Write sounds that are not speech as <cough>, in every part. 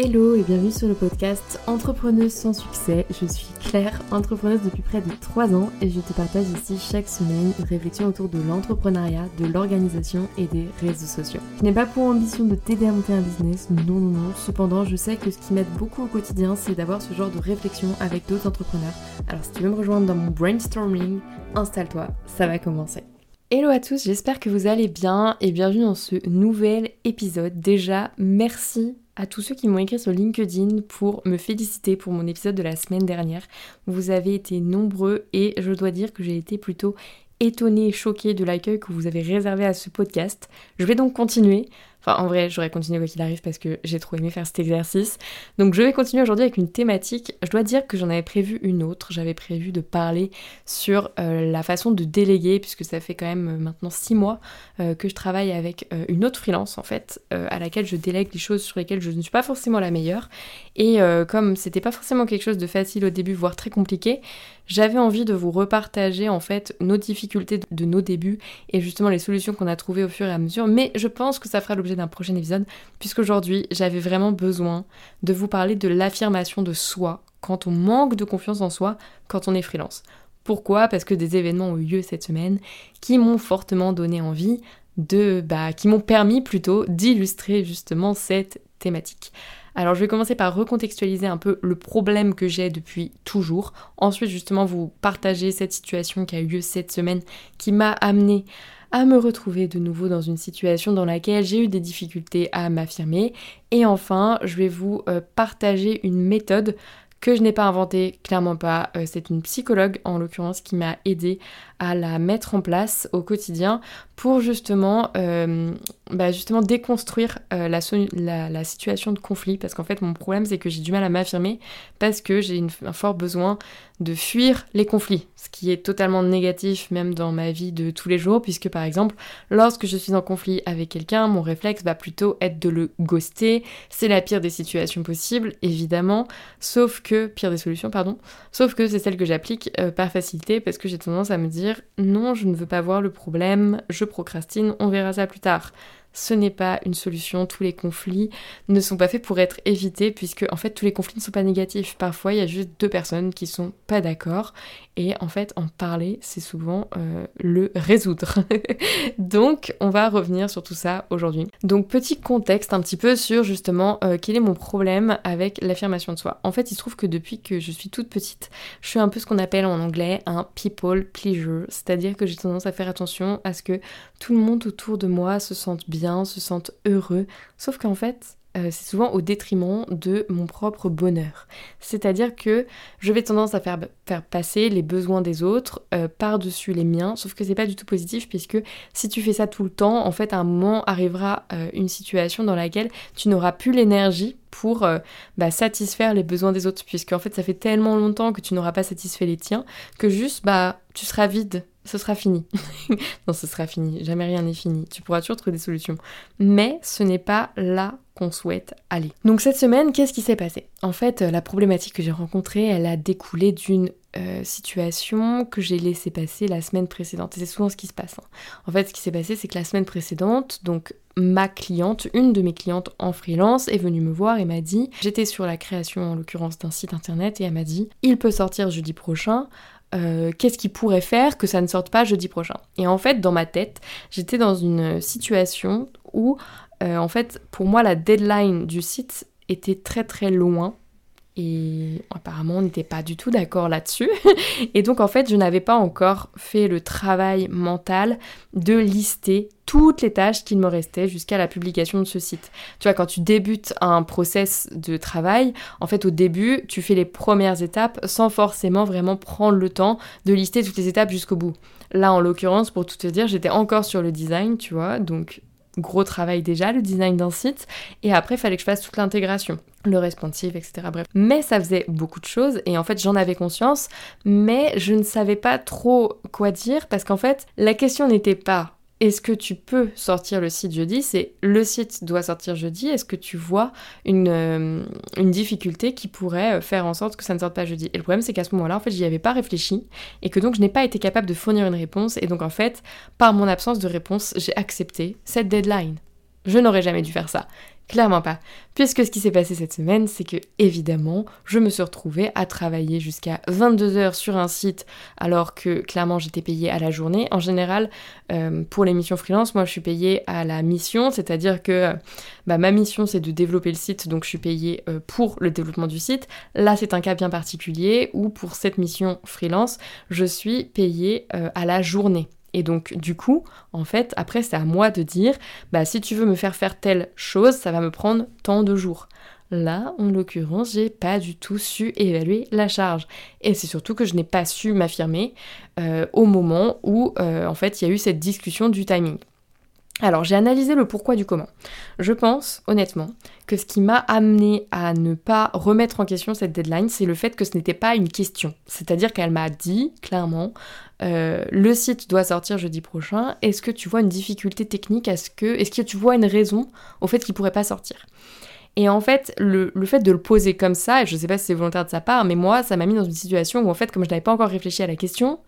Hello et bienvenue sur le podcast Entrepreneuse sans succès. Je suis Claire, entrepreneuse depuis près de 3 ans et je te partage ici chaque semaine une réflexion autour de l'entrepreneuriat, de l'organisation et des réseaux sociaux. Je n'ai pas pour ambition de t'aider à monter un business, non non non. Cependant, je sais que ce qui m'aide beaucoup au quotidien, c'est d'avoir ce genre de réflexion avec d'autres entrepreneurs. Alors si tu veux me rejoindre dans mon brainstorming, installe-toi, ça va commencer. Hello à tous, j'espère que vous allez bien et bienvenue dans ce nouvel épisode. Déjà, merci à tous ceux qui m'ont écrit sur LinkedIn pour me féliciter pour mon épisode de la semaine dernière. Vous avez été nombreux et je dois dire que j'ai été plutôt étonnée et choquée de l'accueil que vous avez réservé à ce podcast. Je vais donc continuer. Enfin, en vrai, j'aurais continué quoi qu'il arrive parce que j'ai trop aimé faire cet exercice. Donc, je vais continuer aujourd'hui avec une thématique. Je dois dire que j'en avais prévu une autre. J'avais prévu de parler sur euh, la façon de déléguer, puisque ça fait quand même euh, maintenant six mois euh, que je travaille avec une autre freelance, en fait, à laquelle je délègue les choses sur lesquelles je ne suis pas forcément la meilleure. Et comme c'était pas forcément quelque chose de facile au début, voire très compliqué, j'avais envie de vous repartager en fait nos difficultés de nos débuts et justement les solutions qu'on a trouvées au fur et à mesure. Mais je pense que ça fera l'objet d'un prochain épisode, puisqu'aujourd'hui j'avais vraiment besoin de vous parler de l'affirmation de soi quand on manque de confiance en soi, quand on est freelance. Pourquoi? Parce que des événements ont eu lieu cette semaine qui m'ont fortement donné envie de, bah, qui m'ont permis plutôt d'illustrer justement cette thématique. Alors je vais commencer par recontextualiser un peu le problème que j'ai depuis toujours. Ensuite justement vous partager cette situation qui a eu lieu cette semaine qui m'a amené à me retrouver de nouveau dans une situation dans laquelle j'ai eu des difficultés à m'affirmer. Et enfin, je vais vous euh, partager une méthode que je n'ai pas inventée, clairement pas. Euh, c'est une psychologue en l'occurrence qui m'a aidé à la mettre en place au quotidien pour justement, euh, bah, justement déconstruire euh, la, la, situation de conflit. Parce qu'en fait mon problème c'est que j'ai du mal à m'affirmer parce que j'ai un fort besoin de fuir les conflits, ce qui est totalement négatif même dans ma vie de tous les jours puisque par exemple lorsque je suis en conflit avec quelqu'un mon réflexe va plutôt être de le ghoster, c'est la pire des situations possibles évidemment, sauf que, pire des solutions pardon, sauf que c'est celle que j'applique euh, par facilité parce que j'ai tendance à me dire non, je ne veux pas voir le problème, je procrastine, on verra ça plus tard ce n'est pas une solution. Tous les conflits ne sont pas faits pour être évités, puisque en fait tous les conflits ne sont pas négatifs. Parfois il y a juste deux personnes qui sont pas d'accord, et en fait en parler c'est souvent euh, le résoudre. <laughs> Donc on va revenir sur tout ça aujourd'hui. Donc petit contexte un petit peu sur justement euh, quel est mon problème avec l'affirmation de soi. En fait il se trouve que depuis que je suis toute petite, je suis un peu ce qu'on appelle en anglais un people pleaser, c'est-à-dire que j'ai tendance à faire attention à ce que tout le monde autour de moi se sente bien se sentent heureux. Sauf qu'en fait, euh, c'est souvent au détriment de mon propre bonheur. C'est-à-dire que je vais tendance à faire, faire passer les besoins des autres euh, par-dessus les miens, sauf que c'est pas du tout positif puisque si tu fais ça tout le temps, en fait à un moment arrivera euh, une situation dans laquelle tu n'auras plus l'énergie pour bah, satisfaire les besoins des autres, puisque en fait ça fait tellement longtemps que tu n'auras pas satisfait les tiens que juste bah tu seras vide ce sera fini. <laughs> non, ce sera fini. Jamais rien n'est fini. Tu pourras toujours trouver des solutions. Mais ce n'est pas là qu'on souhaite aller. Donc cette semaine, qu'est-ce qui s'est passé? En fait, la problématique que j'ai rencontrée, elle a découlé d'une euh, situation que j'ai laissé passer la semaine précédente. C'est souvent ce qui se passe. Hein. En fait, ce qui s'est passé, c'est que la semaine précédente, donc ma cliente, une de mes clientes en freelance, est venue me voir et m'a dit, j'étais sur la création en l'occurrence d'un site internet, et elle m'a dit, il peut sortir jeudi prochain. Euh, qu'est-ce qui pourrait faire que ça ne sorte pas jeudi prochain? Et en fait, dans ma tête, j'étais dans une situation où, euh, en fait, pour moi, la deadline du site était très très loin. Et apparemment, on n'était pas du tout d'accord là-dessus. <laughs> et donc, en fait, je n'avais pas encore fait le travail mental de lister toutes les tâches qu'il me restait jusqu'à la publication de ce site. Tu vois, quand tu débutes un process de travail, en fait au début, tu fais les premières étapes sans forcément vraiment prendre le temps de lister toutes les étapes jusqu'au bout. Là, en l'occurrence, pour tout te dire, j'étais encore sur le design, tu vois, donc gros travail déjà, le design d'un site, et après, il fallait que je fasse toute l'intégration, le responsive, etc. Bref. Mais ça faisait beaucoup de choses, et en fait, j'en avais conscience, mais je ne savais pas trop quoi dire, parce qu'en fait, la question n'était pas est-ce que tu peux sortir le site jeudi? C'est le site doit sortir jeudi. Est-ce que tu vois une, euh, difficulté qui pourrait euh, faire en sorte que ça ne sorte pas jeudi? Et le problème, c'est qu'à ce moment-là, en fait, j'y avais pas réfléchi et que donc je n'ai pas été capable de fournir une réponse. Et donc, en fait, par mon absence de réponse, j'ai accepté cette deadline. Je n'aurais jamais dû faire ça. Clairement pas. Puisque ce qui s'est passé cette semaine, c'est que évidemment, je me suis retrouvée à travailler jusqu'à 22 heures sur un site alors que clairement j'étais payée à la journée. En général, euh, pour les missions freelance, moi je suis payée à la mission, c'est-à-dire que bah, ma mission c'est de développer le site, donc je suis payée euh, pour le développement du site. Là c'est un cas bien particulier où pour cette mission freelance, je suis payée euh, à la journée. Et donc, du coup, en fait, après, c'est à moi de dire, bah, si tu veux me faire faire telle chose, ça va me prendre tant de jours. Là, en l'occurrence, j'ai pas du tout su évaluer la charge. Et c'est surtout que je n'ai pas su m'affirmer euh, au moment où, euh, en fait, il y a eu cette discussion du timing. Alors j'ai analysé le pourquoi du comment. Je pense honnêtement que ce qui m'a amené à ne pas remettre en question cette deadline, c'est le fait que ce n'était pas une question. C'est-à-dire qu'elle m'a dit clairement, euh, le site doit sortir jeudi prochain, est-ce que tu vois une difficulté technique? Est-ce que, est que tu vois une raison au fait qu'il pourrait pas sortir? Et en fait, le, le, fait de le poser comme ça, et je sais pas si c'est volontaire de sa part, mais moi, ça m'a mis dans une situation où en fait, comme je n'avais pas encore réfléchi à la question,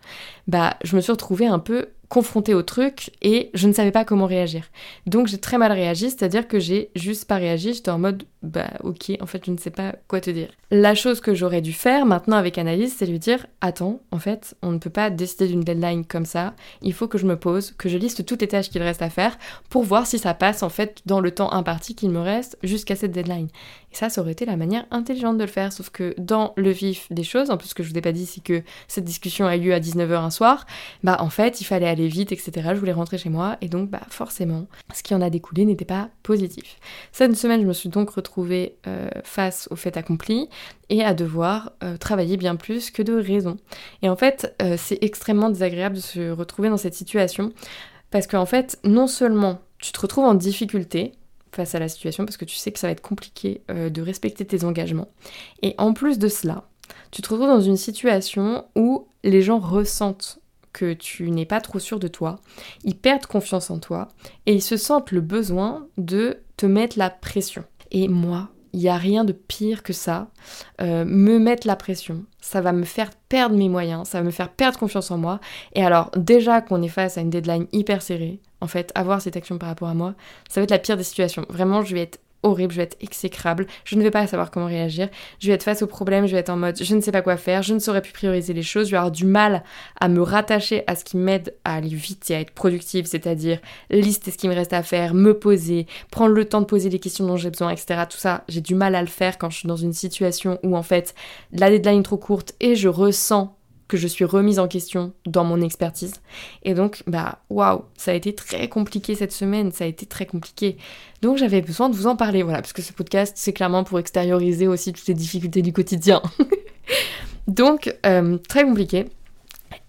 bah, je me suis retrouvée un peu confrontée au truc et je ne savais pas comment réagir. Donc j'ai très mal réagi, c'est-à-dire que j'ai juste pas réagi, j'étais en mode bah ok, en fait je ne sais pas quoi te dire. La chose que j'aurais dû faire maintenant avec analyse, c'est lui dire attends, en fait on ne peut pas décider d'une deadline comme ça, il faut que je me pose, que je liste toutes les tâches qu'il reste à faire pour voir si ça passe en fait dans le temps imparti qu'il me reste jusqu'à cette deadline. Et ça, ça aurait été la manière intelligente de le faire. Sauf que dans le vif des choses, en plus ce que je vous ai pas dit, c'est que cette discussion a eu lieu à 19h un soir, bah en fait, il fallait aller vite, etc. Je voulais rentrer chez moi, et donc bah forcément, ce qui en a découlé n'était pas positif. Cette semaine, je me suis donc retrouvée euh, face au fait accompli et à devoir euh, travailler bien plus que de raison. Et en fait, euh, c'est extrêmement désagréable de se retrouver dans cette situation parce qu'en fait, non seulement tu te retrouves en difficulté, face à la situation parce que tu sais que ça va être compliqué de respecter tes engagements. Et en plus de cela, tu te retrouves dans une situation où les gens ressentent que tu n'es pas trop sûr de toi, ils perdent confiance en toi et ils se sentent le besoin de te mettre la pression. Et moi, il n'y a rien de pire que ça. Euh, me mettre la pression, ça va me faire perdre mes moyens, ça va me faire perdre confiance en moi. Et alors, déjà qu'on est face à une deadline hyper serrée, en fait, avoir cette action par rapport à moi, ça va être la pire des situations. Vraiment, je vais être horrible, je vais être exécrable, je ne vais pas savoir comment réagir, je vais être face au problème, je vais être en mode je ne sais pas quoi faire, je ne saurais plus prioriser les choses, je vais avoir du mal à me rattacher à ce qui m'aide à aller vite et à être productive, c'est-à-dire lister ce qui me reste à faire, me poser, prendre le temps de poser les questions dont j'ai besoin, etc. Tout ça, j'ai du mal à le faire quand je suis dans une situation où en fait la deadline est trop courte et je ressens que je suis remise en question dans mon expertise. Et donc, bah, waouh, ça a été très compliqué cette semaine, ça a été très compliqué. Donc, j'avais besoin de vous en parler, voilà, parce que ce podcast, c'est clairement pour extérioriser aussi toutes les difficultés du quotidien. <laughs> donc, euh, très compliqué.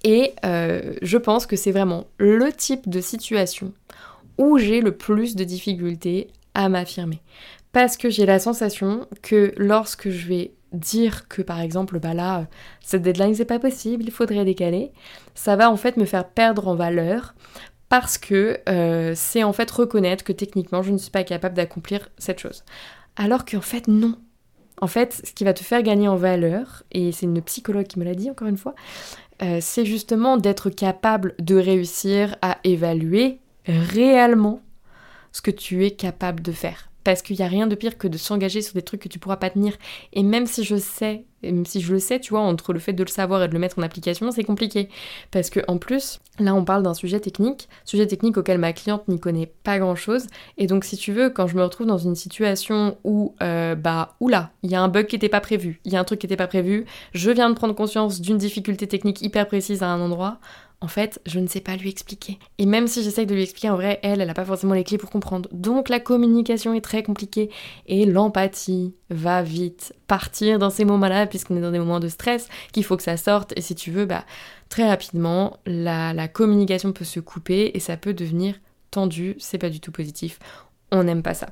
Et euh, je pense que c'est vraiment le type de situation où j'ai le plus de difficultés à m'affirmer. Parce que j'ai la sensation que lorsque je vais dire que par exemple bah là cette deadline c'est pas possible, il faudrait décaler, ça va en fait me faire perdre en valeur parce que euh, c'est en fait reconnaître que techniquement je ne suis pas capable d'accomplir cette chose. Alors qu'en fait non. En fait, ce qui va te faire gagner en valeur, et c'est une psychologue qui me l'a dit encore une fois, euh, c'est justement d'être capable de réussir à évaluer réellement ce que tu es capable de faire parce qu'il n'y a rien de pire que de s'engager sur des trucs que tu pourras pas tenir. Et même si je sais, même si je le sais, tu vois, entre le fait de le savoir et de le mettre en application, c'est compliqué. Parce que en plus, là on parle d'un sujet technique, sujet technique auquel ma cliente n'y connaît pas grand chose. Et donc si tu veux, quand je me retrouve dans une situation où, euh, bah, oula, il y a un bug qui n'était pas prévu, il y a un truc qui n'était pas prévu, je viens de prendre conscience d'une difficulté technique hyper précise à un endroit, en fait, je ne sais pas lui expliquer. Et même si j'essaye de lui expliquer, en vrai, elle, elle n'a pas forcément les clés pour comprendre. Donc la communication est très compliquée et l'empathie va vite partir dans ces moments-là, puisqu'on est dans des moments de stress, qu'il faut que ça sorte. Et si tu veux, bah, très rapidement, la, la communication peut se couper et ça peut devenir tendu. C'est pas du tout positif. On n'aime pas ça.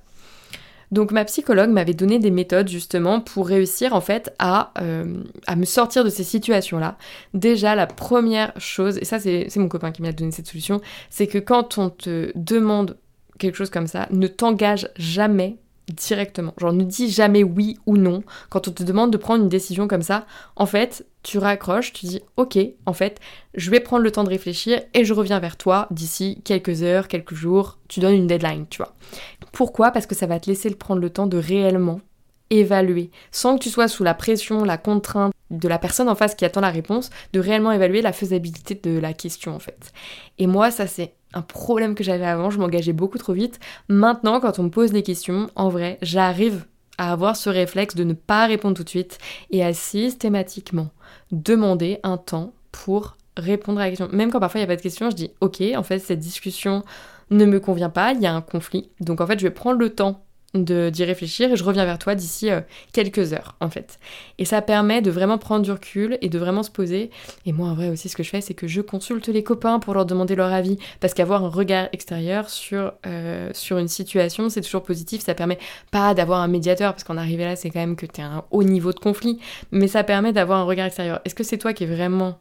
Donc ma psychologue m'avait donné des méthodes justement pour réussir en fait à, euh, me sortir de ces situations-là. Déjà la première chose, et ça c'est mon copain qui m'a donné cette solution, c'est que quand on te demande quelque chose comme ça, ne t'engage jamais directement. Genre ne dis jamais oui ou non quand on te demande de prendre une décision comme ça. En fait, tu raccroches, tu dis ok, en fait, je vais prendre le temps de réfléchir et je reviens vers toi d'ici quelques heures, quelques jours. Tu donnes une deadline, tu vois. Pourquoi? Parce que ça va te laisser prendre le temps de réellement évaluer, sans que tu sois sous la pression, la contrainte de la personne en face qui attend la réponse, de réellement évaluer la faisabilité de la question en fait. Et moi, ça c'est un problème que j'avais avant, je m'engageais beaucoup trop vite. Maintenant, quand on me pose des questions, en vrai, j'arrive à avoir ce réflexe de ne pas répondre tout de suite et à systématiquement demander un temps pour répondre à la question. Même quand parfois il n'y a pas de question, je dis ok, en fait cette discussion ne me convient pas, il y a un conflit. Donc en fait je vais prendre le temps d'y réfléchir et je reviens vers toi d'ici euh, quelques heures en fait. Et ça permet de vraiment prendre du recul et de vraiment se poser. Et moi en vrai aussi ce que je fais c'est que je consulte les copains pour leur demander leur avis parce qu'avoir un regard extérieur sur, euh, une situation c'est toujours positif. Ça permet pas d'avoir un médiateur parce qu'en arrivé là c'est quand même que tu à un haut niveau de conflit mais ça permet d'avoir un regard extérieur. Est-ce que c'est toi qui es vraiment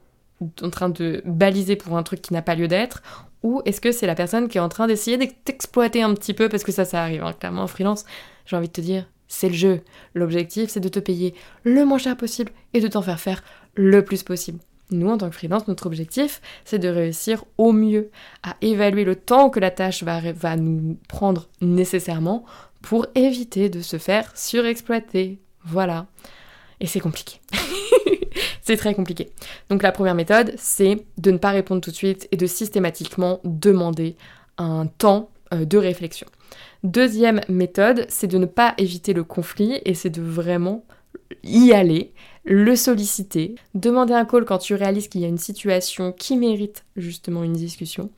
en train de baliser pour un truc qui n'a pas lieu d'être? Ou est-ce que c'est la personne qui est en train d'essayer de t'exploiter un petit peu parce que ça, ça arrive. Hein. Clairement, en freelance, j'ai envie de te dire, c'est le jeu. L'objectif, c'est de te payer le moins cher possible et de t'en faire faire le plus possible. Nous, en tant que freelance, notre objectif, c'est de réussir au mieux à évaluer le temps que la tâche va, va nous prendre nécessairement pour éviter de se faire surexploiter. Voilà. Et c'est compliqué. <laughs> <laughs> c'est très compliqué. Donc la première méthode, c'est de ne pas répondre tout de suite et de systématiquement demander un temps euh, de réflexion. Deuxième méthode, c'est de ne pas éviter le conflit et c'est de vraiment y aller, le solliciter, demander un call quand tu réalises qu'il y a une situation qui mérite justement une discussion,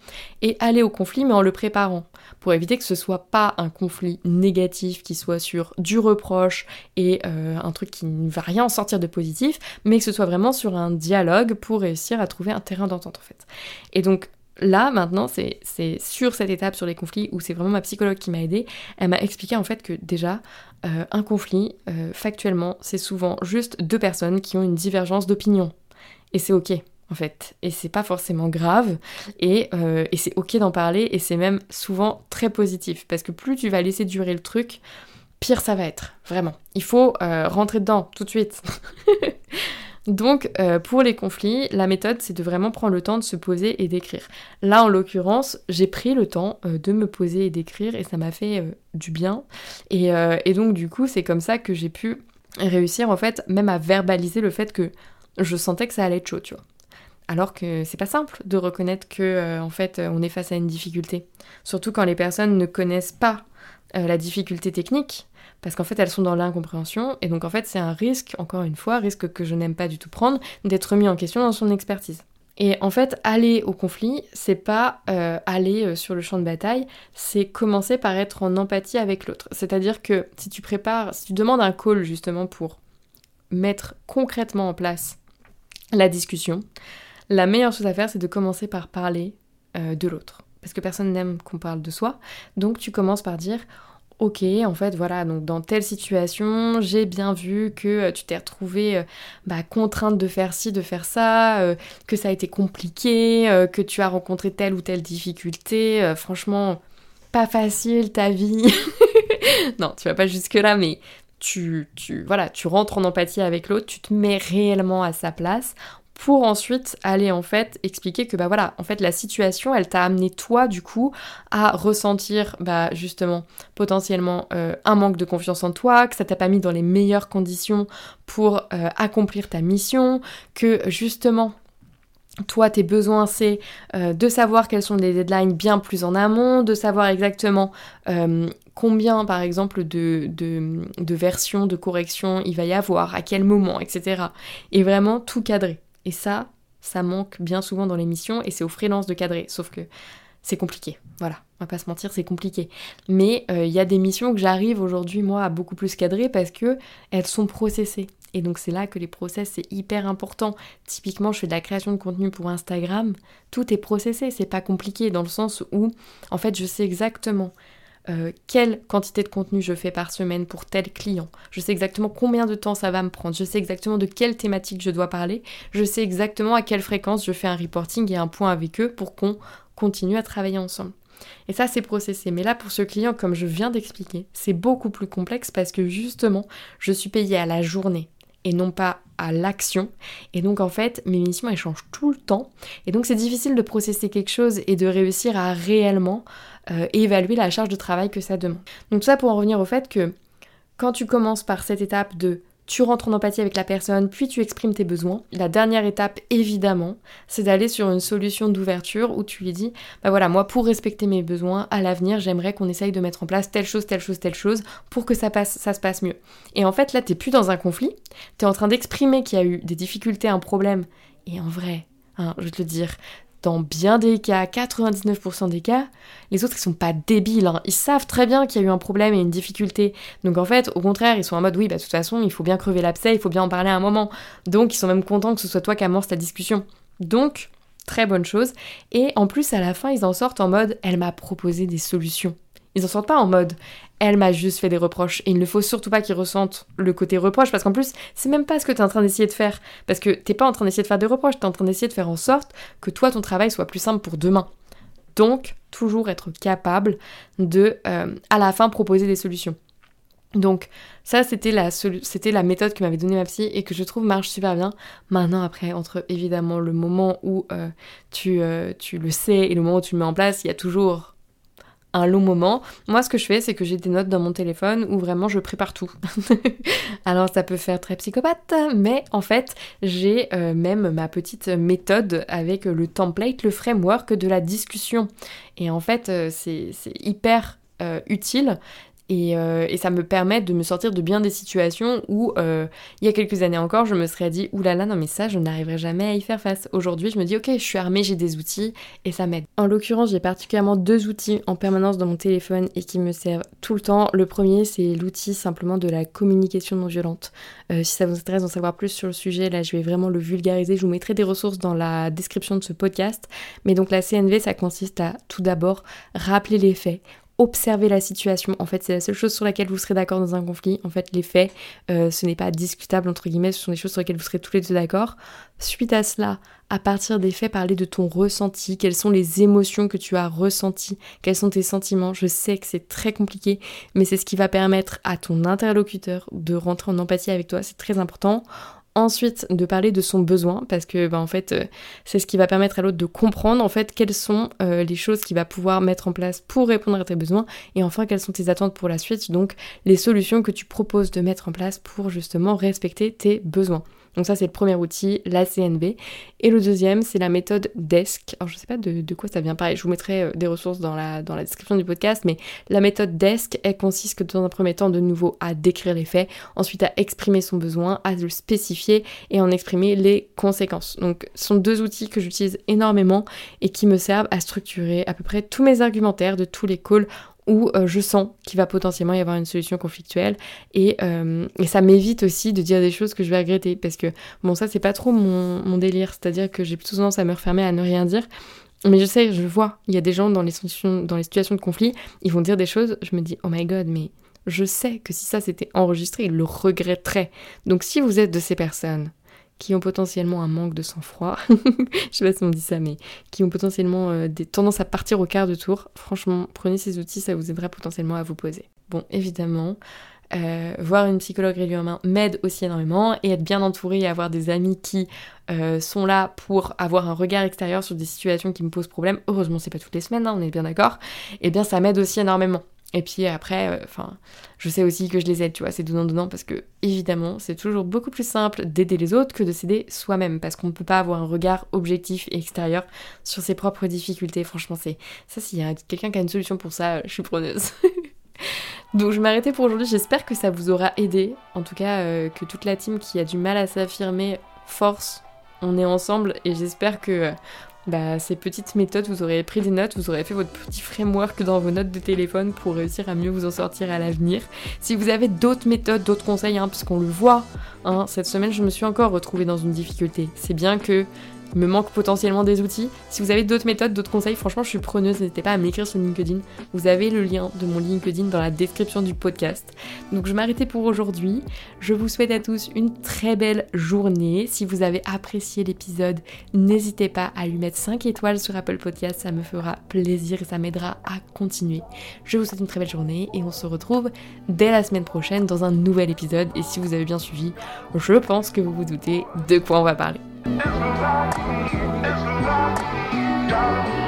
et aller au conflit mais en le préparant, pour éviter que ce soit pas un conflit négatif qui soit sur du reproche et euh, un truc qui ne va rien en sortir de positif, mais que ce soit vraiment sur un dialogue pour réussir à trouver un terrain d'entente en fait. Et donc là, maintenant, c'est sur cette étape, sur les conflits, où c'est vraiment ma psychologue qui m'a aidée. Elle m'a expliqué en fait que déjà, euh, un conflit, euh, factuellement, c'est souvent juste deux personnes qui ont une divergence d'opinion. Et c'est ok, en fait. Et c'est pas forcément grave. Euh, et c'est ok d'en parler. Et c'est même souvent très positif. Parce que plus tu vas laisser durer le truc, pire ça va être. Vraiment. Il faut rentrer dedans tout de suite. <laughs> Donc, euh, pour les conflits, la méthode, c'est de vraiment prendre le temps de se poser et d'écrire. Là, en l'occurrence, j'ai pris le temps euh, de me poser et d'écrire et ça m'a fait euh, du bien. Et, donc, du coup, c'est comme ça que j'ai pu réussir, en fait, même à verbaliser le fait que je sentais que ça allait être chaud, tu vois. Alors que c'est pas simple de reconnaître que, en fait, on est face à une difficulté. Surtout quand les personnes ne connaissent pas la difficulté technique parce qu'en fait elles sont dans l'incompréhension et donc en fait c'est un risque, encore une fois, risque que je n'aime pas du tout prendre, d'être mis en question dans son expertise. Et en fait, aller au conflit, c'est pas euh, aller euh, sur le champ de bataille, c'est commencer par être en empathie avec l'autre. C'est-à-dire que si tu prépares, si tu demandes un call justement pour mettre concrètement en place la discussion, la meilleure chose à faire, c'est de commencer par parler euh, de l'autre. Parce que personne n'aime qu'on parle de soi. Donc tu commences par dire ok, en fait, voilà, donc dans telle situation, j'ai bien vu que euh, tu t'es retrouvée euh, bah, contrainte de faire ci, de faire ça, euh, que ça a été compliqué, que tu as rencontré telle ou telle difficulté. franchement, pas facile ta vie. <laughs> non, tu vas pas jusque-là, mais tu, tu, voilà, tu rentres en empathie avec l'autre, tu te mets réellement à sa place pour ensuite aller en fait expliquer que bah voilà, en fait la situation elle t'a amené toi du coup à ressentir bah justement potentiellement euh, un manque de confiance en toi, que ça t'a pas mis dans les meilleures conditions pour euh, accomplir ta mission, que justement toi, tes besoins, c'est euh, de savoir quels sont les deadlines bien plus en amont, de savoir exactement combien, par exemple, de, versions de correction il va y avoir, à quel moment, etc. Et vraiment tout cadrer. Et ça, ça manque bien souvent dans l'émission et c'est aux freelances de cadrer. Sauf que c'est compliqué. Voilà, on va pas se mentir, c'est compliqué. Mais euh, il y a des missions que j'arrive aujourd'hui, moi, à beaucoup plus cadrer parce que elles sont processées. Et donc c'est là que les process, c'est hyper important. Typiquement, je fais de la création de contenu pour Instagram. Tout est processé, c'est pas compliqué dans le sens où, en fait, je sais exactement euh, quelle quantité de contenu je fais par semaine pour tel client? Je sais exactement combien de temps ça va me prendre. Je sais exactement de quelle thématique je dois parler. Je sais exactement à quelle fréquence je fais un reporting et un point avec eux pour qu'on continue à travailler ensemble. Et ça, c'est processé. Mais là, pour ce client, comme je viens d'expliquer, c'est beaucoup plus complexe parce que justement, je suis payée à la journée et non pas à l'action. Et donc en fait, mes missions elles changent tout le temps. Et donc c'est difficile de processer quelque chose et de réussir à réellement euh, évaluer la charge de travail que ça demande. Donc ça pour en revenir au fait que quand tu commences par cette étape de tu rentres en empathie avec la personne, puis tu exprimes tes besoins. La dernière étape, évidemment, c'est d'aller sur une solution d'ouverture où tu lui dis, bah voilà, moi pour respecter mes besoins, à l'avenir, j'aimerais qu'on essaye de mettre en place telle chose, telle chose, telle chose, pour que ça, passe, ça se passe mieux. Et en fait, là, t'es plus dans un conflit, t'es en train d'exprimer qu'il y a eu des difficultés, un problème, et en vrai, hein, je vais te le dire, dans bien des cas, 99% des cas, les autres ils sont pas débiles, hein. ils savent très bien qu'il y a eu un problème et une difficulté. Donc en fait, au contraire, ils sont en mode oui, bah de toute façon, il faut bien crever l'abcès, il faut bien en parler à un moment. Donc ils sont même contents que ce soit toi qui amorce la discussion. Donc, très bonne chose. Et en plus, à la fin, ils en sortent en mode elle m'a proposé des solutions. Ils en sortent pas en mode elle m'a juste fait des reproches. Et il ne faut surtout pas qu'ils ressentent le côté reproche, parce qu'en plus, c'est même pas ce que tu es en train d'essayer de faire. Parce que t'es pas en train d'essayer de faire des reproches, tu es en train d'essayer de faire en sorte que toi, ton travail soit plus simple pour demain. Donc, toujours être capable de, euh, à la fin, proposer des solutions. Donc ça c'était la, méthode que m'avait donnée ma psy et que je trouve marche super bien. Maintenant après entre évidemment le moment où euh, euh, tu le sais et le moment où tu le mets en place, il y a toujours un long moment. Moi, ce que je fais, c'est que j'ai des notes dans mon téléphone où vraiment je prépare tout. <laughs> Alors, ça peut faire très psychopathe, mais en fait, j'ai euh, même ma petite méthode avec le template, le framework de la discussion. Et en fait, euh, c'est hyper euh, utile euh, et, ça me permet de me sortir de bien des situations où, euh, il y a quelques années encore, je me serais dit, oulala, non mais ça, je n'arriverai jamais à y faire face. Aujourd'hui, je me dis, ok, je suis armée, j'ai des outils, et ça m'aide. En l'occurrence, j'ai particulièrement deux outils en permanence dans mon téléphone et qui me servent tout le temps. Le premier, c'est l'outil simplement de la communication non violente. Euh, si ça vous intéresse d'en savoir plus sur le sujet, là, je vais vraiment le vulgariser. Je vous mettrai des ressources dans la description de ce podcast. Mais donc, la CNV, ça consiste à tout d'abord rappeler les faits, observer la situation. En fait, c'est la seule chose sur laquelle vous serez d'accord dans un conflit. En fait, les faits, euh, ce n'est pas discutable, entre guillemets, ce sont des choses sur lesquelles vous serez tous les deux d'accord. Suite à cela, à partir des faits, parler de ton ressenti, quelles sont les émotions que tu as ressenties, quels sont tes sentiments? Je sais que c'est très compliqué, mais c'est ce qui va permettre à ton interlocuteur de rentrer en empathie avec toi, c'est très important. Ensuite, de parler de son besoin, parce que bah, en fait, euh, c'est ce qui va permettre à l'autre de comprendre en fait quelles sont euh, les choses qu'il va pouvoir mettre en place pour répondre à tes besoins, et enfin quelles sont tes attentes pour la suite, donc les solutions que tu proposes de mettre en place pour justement respecter tes besoins. Donc ça c'est le premier outil, la CNV. Et le deuxième c'est la méthode DESC. Alors je sais pas de, quoi ça vient pareil, je vous mettrai euh, des ressources dans la, dans la description du podcast, mais la méthode DESC, elle consiste que dans un premier temps de nouveau à décrire les faits, ensuite à exprimer son besoin, à le spécifier et en exprimer les conséquences. Donc ce sont deux outils que j'utilise énormément et qui me servent à structurer à peu près tous mes argumentaires de tous les calls où euh, je sens qu'il va potentiellement y avoir une solution conflictuelle euh, et, ça m'évite aussi de dire des choses que je vais regretter parce que bon ça c'est pas trop mon, délire. C'est-à-dire que j'ai plutôt tendance à me refermer à ne rien dire. Mais je sais je vois il y a des gens dans les situations dans les situations de conflit ils vont dire des choses je me dis oh my god mais je sais que si ça s'était enregistré ils le regretteraient. Donc si vous êtes de ces personnes qui ont potentiellement un manque de sang-froid, <laughs> je sais pas si on dit ça, mais qui ont potentiellement euh, des tendances à partir au quart de tour, franchement, prenez ces outils, ça vous aidera potentiellement à vous poser. Bon, évidemment, euh, voir une psychologue régulièrement m'aide aussi énormément et être bien entouré et avoir des amis qui euh, sont là pour avoir un regard extérieur sur des situations qui me posent problème. Heureusement, c'est pas toutes les semaines, hein, on est bien d'accord. Et eh bien, ça m'aide aussi énormément. Et puis après, euh, je sais aussi que je les aide, tu vois, c'est donnant-donnant parce que évidemment, c'est toujours beaucoup plus simple d'aider les autres que de s'aider soi-même parce qu'on ne peut pas avoir un regard objectif et extérieur sur ses propres difficultés. Franchement, c'est ça, s'il y a quelqu'un qui a une solution pour ça, je suis preneuse. <laughs> Donc je vais m'arrêter pour aujourd'hui, j'espère que ça vous aura aidé. En tout cas, euh, que toute la team qui a du mal à s'affirmer force, on est ensemble et j'espère que euh, bah, ces petites méthodes, vous aurez pris des notes, vous aurez fait votre petit framework dans vos notes de téléphone pour réussir à mieux vous en sortir à l'avenir. Si vous avez d'autres méthodes, d'autres conseils, hein, puisqu'on le voit, hein, cette semaine je me suis encore retrouvée dans une difficulté. C'est bien que Il me manque potentiellement des outils. Si vous avez d'autres méthodes, d'autres conseils, franchement, je suis preneuse. N'hésitez pas à m'écrire sur LinkedIn. Vous avez le lien de mon LinkedIn dans la description du podcast. Donc, je m'arrêtais pour aujourd'hui. Je vous souhaite à tous une très belle journée. Si vous avez apprécié l'épisode, n'hésitez pas à lui mettre 5 étoiles sur Apple Podcast. Ça me fera plaisir et ça m'aidera à continuer. Je vous souhaite une très belle journée et on se retrouve dès la semaine prochaine dans un nouvel épisode. Et si vous avez bien suivi, je pense que vous vous doutez de quoi on va parler. It's lucky, it's lucky, darling.